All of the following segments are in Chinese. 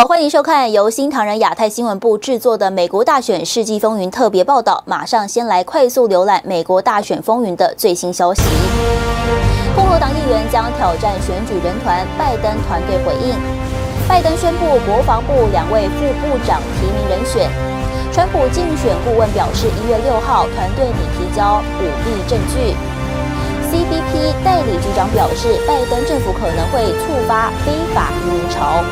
好，欢迎收看由新唐人亚太新闻部制作的《美国大选世纪风云》特别报道。马上先来快速浏览美国大选风云的最新消息。共和党议员将挑战选举人团，拜登团队回应。拜登宣布国防部两位副部长提名人选。川普竞选顾问表示，一月六号团队拟提交舞弊证据。CBP 代理局长表示，拜登政府可能会触发非法移民潮。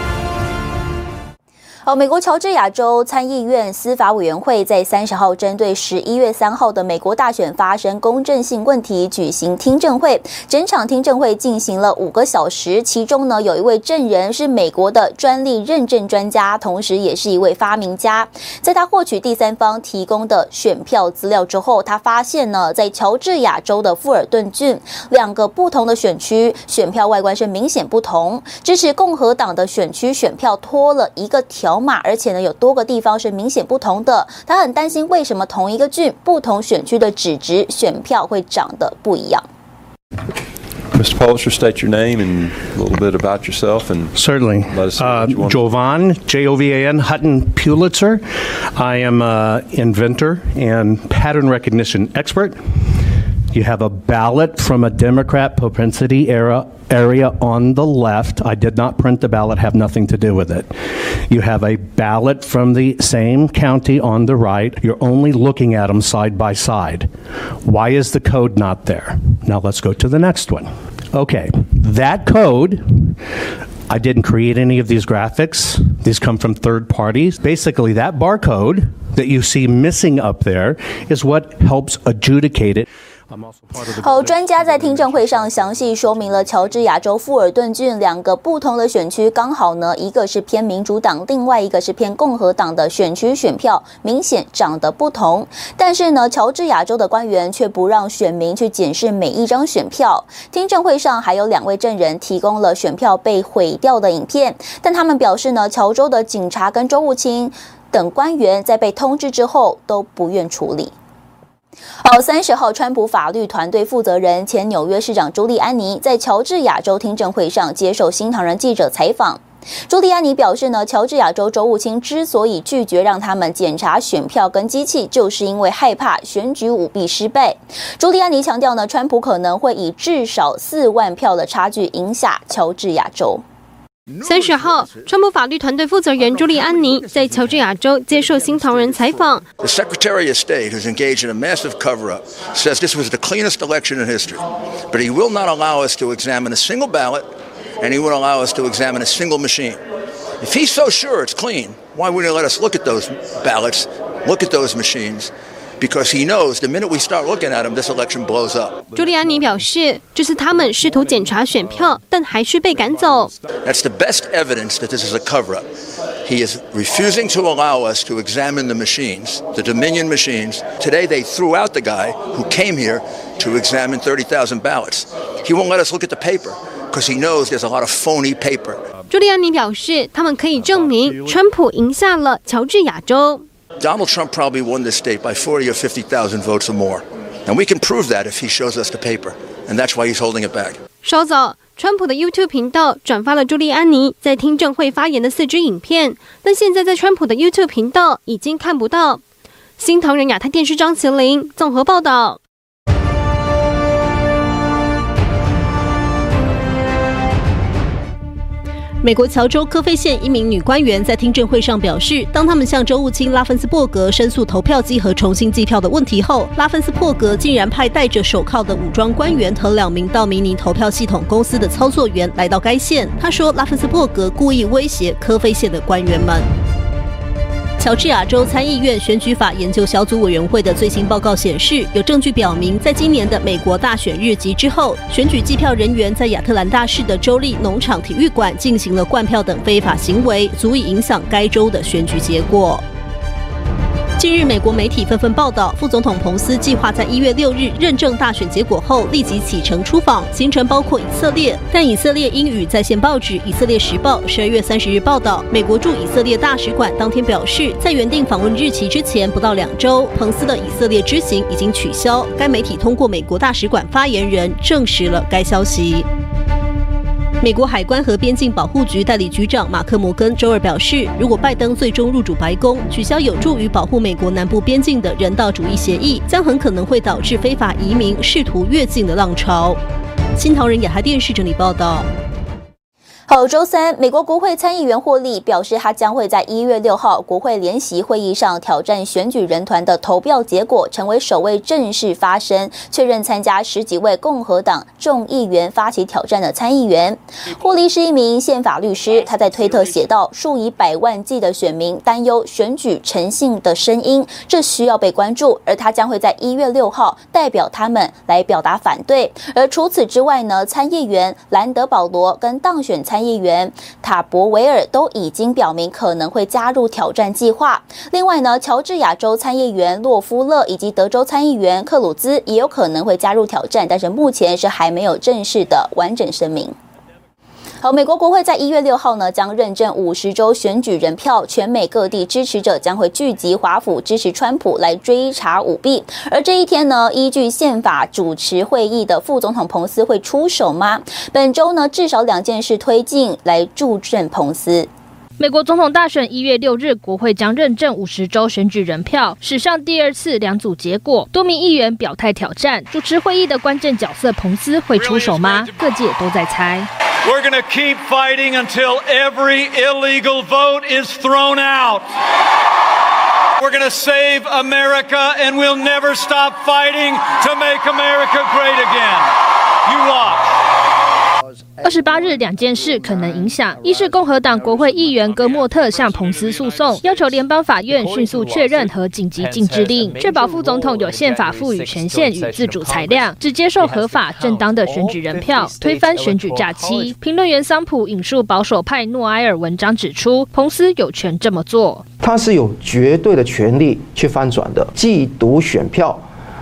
好，美国乔治亚州参议院司法委员会在三十号针对十一月三号的美国大选发生公正性问题举行听证会，整场听证会进行了五个小时，其中呢有一位证人是美国的专利认证专家，同时也是一位发明家。在他获取第三方提供的选票资料之后，他发现呢，在乔治亚州的富尔顿郡两个不同的选区选票外观是明显不同，支持共和党的选区选票拖了一个条 码，而且呢，有多个地方是明显不同的。他很担心，为什么同一个郡不同选区的纸质选票会长得不一样？Mr. Pulitzer, state your name and a little bit about yourself, and certainly. Uh, Jovan J O V A N Hutton Pulitzer. I am an inventor and pattern recognition expert. You have a ballot from a Democrat propensity era area on the left. I did not print the ballot, have nothing to do with it. You have a ballot from the same county on the right. You're only looking at them side by side. Why is the code not there? Now let's go to the next one. Okay, that code. I didn't create any of these graphics. These come from third parties. Basically, that barcode that you see missing up there is what helps adjudicate it. 好，专家在听证会上详细说明了乔治亚州富尔顿郡两个不同的选区，刚好呢，一个是偏民主党，另外一个是偏共和党的选区选票明显长得不同。但是呢，乔治亚州的官员却不让选民去检视每一张选票。听证会上还有两位证人提供了选票被毁掉的影片，但他们表示呢，乔州的警察跟州务卿等官员在被通知之后都不愿处理。好，三十号，川普法律团队负责人、前纽约市长朱利安尼在乔治亚州听证会上接受新唐人记者采访。朱利安尼表示呢，乔治亚州州务卿之所以拒绝让他们检查选票跟机器，就是因为害怕选举舞弊失败。朱利安尼强调呢，川普可能会以至少四万票的差距赢下乔治亚州。三十号，川普法律团队负责人朱利安尼在乔治亚州接受新唐人采访。The Secretary of State, who's engaged in a massive cover-up, says this was the cleanest election in history, but he will not allow us to examine a single ballot, and he won't allow us to examine a single machine. If he's so sure it's clean, why wouldn't he let us look at those ballots, look at those machines? Because he knows the minute we start looking at him, this election blows up. 朱利安尼表示，这是他们试图检查选票，但还是被赶走。That's the best evidence that this is a cover-up. He is refusing to allow us to examine the machines, the Dominion machines. Today they threw out the guy who came here to examine 30,000 ballots. He won't let us look at the paper because he knows there's a lot of phony paper. 朱利安尼表示，他们可以证明川普赢下了乔治亚州。 Donald Trump probably won this state by 40 or 50,000 votes or more. And we can prove that if he shows us the paper. And that's why he's holding it back. 稍早，川普的 YouTube 频道转发了朱利安尼在听证会发言的四支影片，但现在在川普的 YouTube 频道已经看不到。新唐人亚太电视张麒麟综合报道。 美国乔州科菲县一名女官员在听证会上表示，当他们向州务卿拉芬斯伯格申诉投票机和重新计票的问题后，拉芬斯伯格竟然派戴着手铐的武装官员和两名道明尼投票系统公司的操作员来到该县。他说，拉芬斯伯格故意威胁科菲县的官员们。乔治亚州参议院选举法研究小组委员会的最新报告显示，有证据表明，在今年的美国大选日及之后，选举计票人员在亚特兰大市的州立农场体育馆进行了灌票等非法行为，足以影响该州的选举结果。近日，美国媒体纷纷报道，副总统彭斯计划在一月六日认证大选结果后，立即启程出访，行程包括以色列。但以色列英语在线报纸《以色列时报》十二月三十日报道，美国驻以色列大使馆当天表示，在原定访问日期之前不到两周，彭斯的以色列之行已经取消。该媒体通过美国大使馆发言人证实了该消息。美国海关和边境保护局代理局长马克·摩根周二表示，如果拜登最终入主白宫，取消有助于保护美国南部边境的人道主义协议，将很可能会导致非法移民试图越境的浪潮。新唐人亚太电视整理报道。好，周三，美国国会参议员霍利表示，他将会在一月六号国会联席会议上挑战选举人团的投票结果，成为首位正式发声、确认参加十几位共和党众议员发起挑战的参议员。霍利是一名宪法律师，他在推特写道：“数以百万计的选民担忧选举诚信的声音，这需要被关注。”而他将会在一月六号代表他们来表达反对。而除此之外呢，参议员兰德保罗跟当选参。参议员塔博维尔都已经表明可能会加入挑战计划。另外呢，乔治亚州参议员洛夫勒以及德州参议员克鲁兹也有可能会加入挑战，但是目前是还没有正式的完整声明。好，美国国会在一月六号呢将认证五十州选举人票，全美各地支持者将会聚集华府支持川普来追查舞弊。而这一天呢，依据宪法主持会议的副总统彭斯会出手吗？本周呢至少两件事推进来助阵彭斯。美国总统大选一月六日，国会将认证五十州选举人票，史上第二次两组结果，多名议员表态挑战。主持会议的关键角色彭斯会出手吗？各界都在猜。We're going to keep fighting until every illegal vote is thrown out. We're going to save America and we'll never stop fighting to make America great again. You watch. 二十八日，两件事可能影响：一是共和党国会议员戈莫特向彭斯诉讼，要求联邦法院迅速确认和紧急禁制令，确保副总统有宪法赋予权限与自主裁量，只接受合法正当的选举人票，推翻选举假期。评论员桑普引述保守派诺埃尔文章指出，彭斯有权这么做，他是有绝对的权利去翻转的，缉毒选票。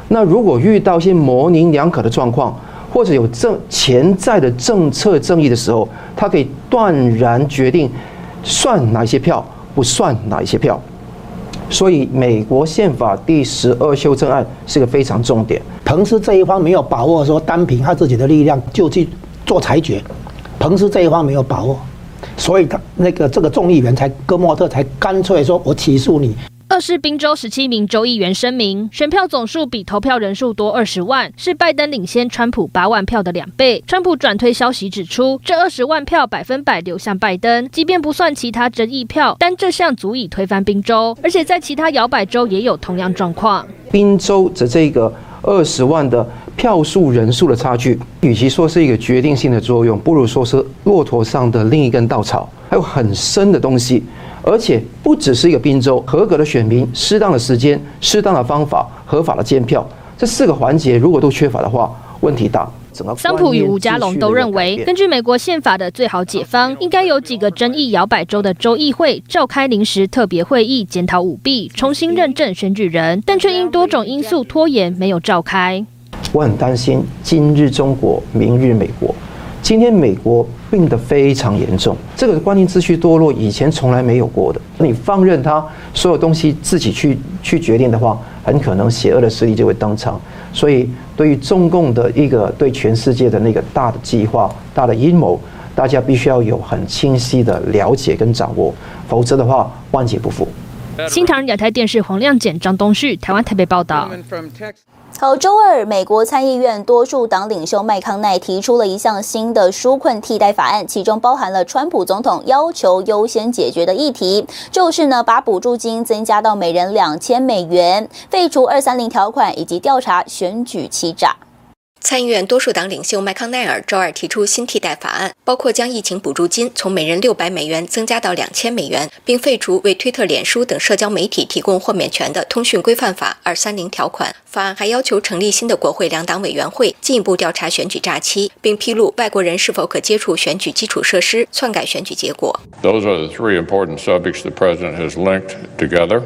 那如果遇到一些模棱两可的状况，或者有政潜在的政策争议的时候，他可以断然决定算哪些票，不算哪一些票。所以，美国宪法第十二修正案是个非常重点。彭斯这一方没有把握，说单凭他自己的力量就去做裁决。彭斯这一方没有把握，所以他那个这个众议员才戈莫特才干脆说：“我起诉你。”二是宾州十七名州议员声明，选票总数比投票人数多二十万，是拜登领先川普八万票的两倍。川普转推消息指出，这二十万票百分百流向拜登，即便不算其他争议票，但这项足以推翻宾州，而且在其他摇摆州也有同样状况。宾州的这个二十万的票数人数的差距，与其说是一个决定性的作用，不如说是骆驼上的另一根稻草，还有很深的东西。而且不只是一个宾州，合格的选民、适当的时间、适当的方法、合法的监票，这四个环节如果都缺乏的话，问题大。桑普与吴家龙都认为，根据美国宪法的最好解方，应该有几个争议摇摆州的州议会召开临时特别会议，检讨舞弊，重新认证选举人，但却因多种因素拖延，没有召开。我很担心，今日中国，明日美国。今天美国病得非常严重，这个观念秩序堕落，以前从来没有过的。你放任他所有东西自己去去决定的话，很可能邪恶的势力就会登场。所以，对于中共的一个对全世界的那个大的计划、大的阴谋，大家必须要有很清晰的了解跟掌握，否则的话，万劫不复。新唐人亚太电视黄亮简、张东旭，台湾台北报道。好，周二，美国参议院多数党领袖麦康奈提出了一项新的纾困替代法案，其中包含了川普总统要求优先解决的议题，就是呢把补助金增加到每人两千美元，废除二三零条款，以及调查选举欺诈。参议院多数党领袖麦康奈尔周二提出新替代法案，包括将疫情补助金从每人六百美元增加到两千美元，并废除为推特、脸书等社交媒体提供豁免权的通讯规范法二三零条款。法案还要求成立新的国会两党委员会，进一步调查选举诈欺，并披露外国人是否可接触选举基础设施，篡改选举结果。Those are the three important subjects the president has linked together.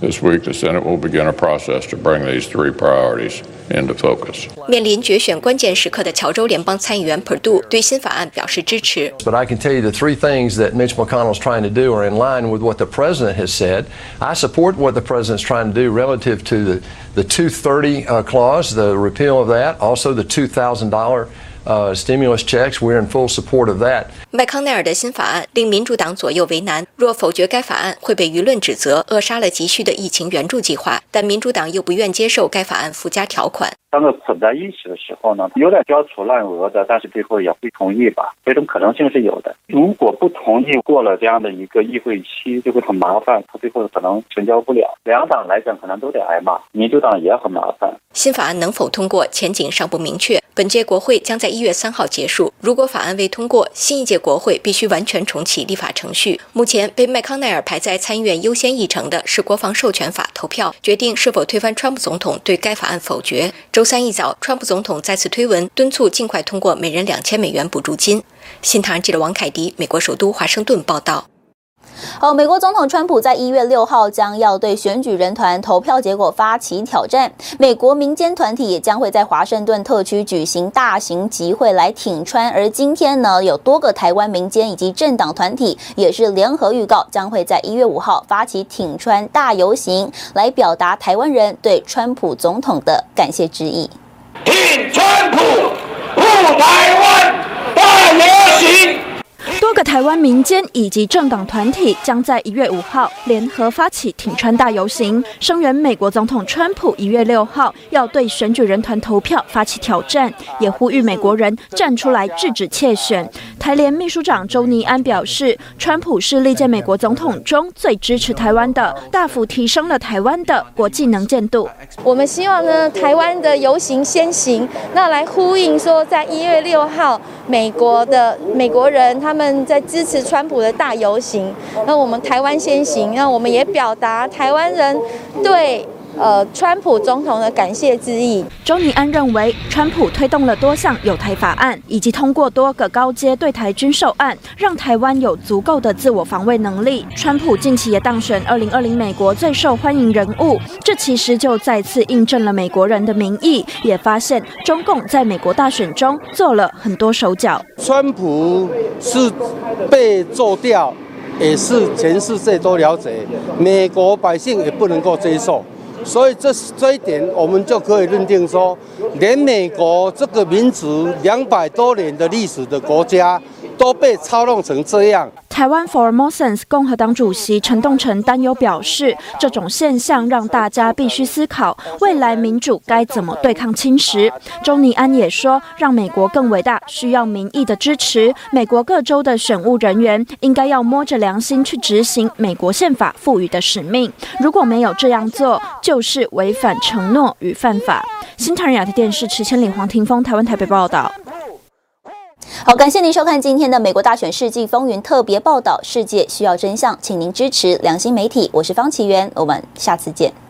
This week, the Senate will begin a process to bring these three priorities into focus. 面临决选关键时刻的乔州联邦参议员普杜对新法案表示支持。But I can tell you the three things that Mitch McConnell is trying to do are in line with what the president has said. I support what the president is trying to do relative to the, the 230 uh, clause, the repeal of that, also the $2,000 uh, stimulus checks. We're in full support of that. 麦康奈尔的新法案令民主党左右为难，若否决该法案，会被舆论指责扼杀了急需的疫情援助计划。但民主党又不愿接受该法案附加条款。当个捆在一起的时候呢，有点焦除烂额的，但是最后也会同意吧？这种可能性是有的。如果不同意，过了这样的一个议会期，就会很麻烦，他最后可能成交不了。两党来讲，可能都得挨骂，民主党也很麻烦。新法案能否通过，前景尚不明确。本届国会将在一月三号结束，如果法案未通过，新一届国会必须完全重启立法程序。目前被麦康奈尔排在参议院优先议程的是国防授权法，投票决定是否推翻川普总统对该法案否决。周周三一早，川普总统再次推文敦促尽快通过每人两千美元补助金。新唐人记者王凯迪，美国首都华盛顿报道。好，美国总统川普在一月六号将要对选举人团投票结果发起挑战。美国民间团体也将会在华盛顿特区举行大型集会来挺川。而今天呢，有多个台湾民间以及政党团体也是联合预告，将会在一月五号发起挺川大游行，来表达台湾人对川普总统的感谢之意。挺川普，护台湾，大游行。多个台湾民间以及政党团体将在一月五号联合发起挺川大游行，声援美国总统川普。一月六号要对选举人团投票发起挑战，也呼吁美国人站出来制止窃选。台联秘书长周尼安表示，川普是历届美国总统中最支持台湾的，大幅提升了台湾的国际能见度。我们希望呢，台湾的游行先行，那来呼应说，在一月六号，美国的美国人他们。在支持川普的大游行，那我们台湾先行，那我们也表达台湾人对。呃，川普总统的感谢之意。周尼安认为，川普推动了多项有台法案，以及通过多个高阶对台军售案，让台湾有足够的自我防卫能力。川普近期也当选二零二零美国最受欢迎人物，这其实就再次印证了美国人的民意，也发现中共在美国大选中做了很多手脚。川普是被做掉，也是全世界都了解，美国百姓也不能够接受。所以这是这一点，我们就可以认定说，连美国这个民族两百多年的历史的国家，都被操弄成这样。台湾 Formosans 共和党主席陈栋成担忧表示，这种现象让大家必须思考未来民主该怎么对抗侵蚀。周尼安也说，让美国更伟大需要民意的支持。美国各州的选务人员应该要摸着良心去执行美国宪法赋予的使命。如果没有这样做，就是违反承诺与犯法。新唐人亚太电视池千里、黄庭锋，台湾台北报道。好，感谢您收看今天的美国大选世纪风云特别报道。世界需要真相，请您支持良心媒体。我是方启源，我们下次见。